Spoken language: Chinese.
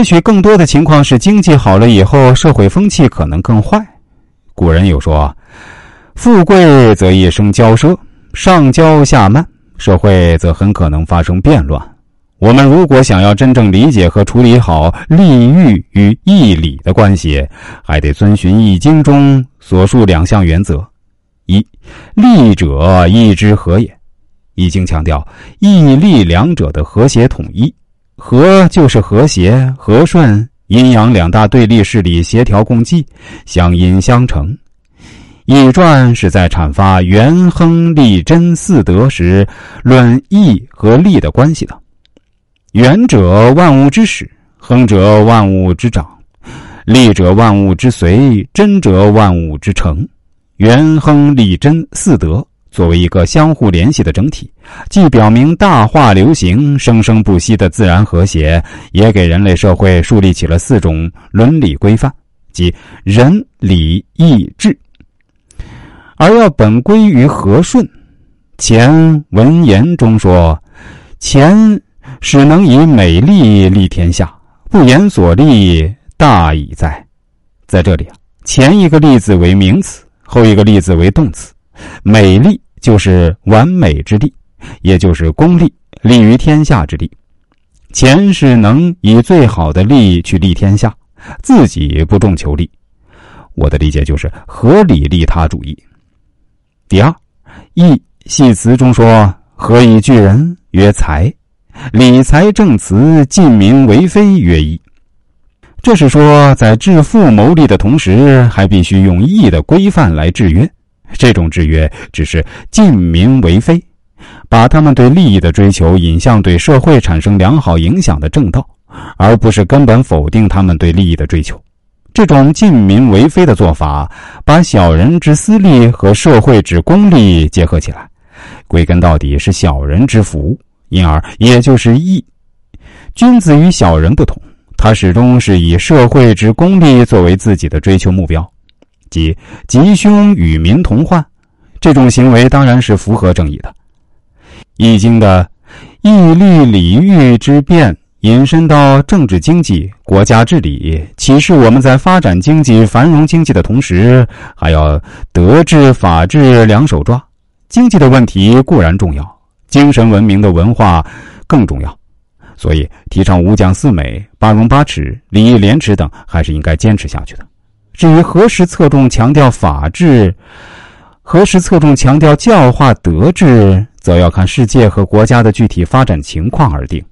也许更多的情况是经济好了以后，社会风气可能更坏。古人有说：“富贵则一生骄奢，上骄下慢，社会则很可能发生变乱。”我们如果想要真正理解和处理好利欲与义理的关系，还得遵循《易经》中所述两项原则：一，利者义之和也。《易经》强调义利两者的和谐统一。和就是和谐、和顺，阴阳两大对立势力协调共济，相因相成。《易传》是在阐发元亨利贞四德时，论义和利的关系的。元者万物之始，亨者万物之长，利者万物之随，贞者万物之成。元亨利贞四德。作为一个相互联系的整体，既表明大化流行、生生不息的自然和谐，也给人类社会树立起了四种伦理规范，即仁、礼、义、智。而要本归于和顺。前文言中说：“钱使能以美丽利天下，不言所利，大矣哉。”在这里啊，前一个例子为名词，后一个例子为动词。美丽就是完美之地，也就是功利，利于天下之地。钱是能以最好的利去利天下，自己不重求利。我的理解就是合理利他主义。第二，义系辞中说：“何以聚人？曰财。理财正辞，尽民为非，曰义。”这是说，在致富谋利的同时，还必须用义的规范来制约。这种制约只是尽民为非，把他们对利益的追求引向对社会产生良好影响的正道，而不是根本否定他们对利益的追求。这种尽民为非的做法，把小人之私利和社会之公利结合起来，归根到底是小人之福，因而也就是义。君子与小人不同，他始终是以社会之公利作为自己的追求目标。即吉凶与民同患，这种行为当然是符合正义的。《易经》的义利礼欲之变引申到政治经济、国家治理，启示我们在发展经济、繁荣经济的同时，还要德治、法治两手抓。经济的问题固然重要，精神文明的文化更重要，所以提倡五讲四美、八荣八耻、礼义廉耻等，还是应该坚持下去的。至于何时侧重强调法治，何时侧重强调教化德治，则要看世界和国家的具体发展情况而定。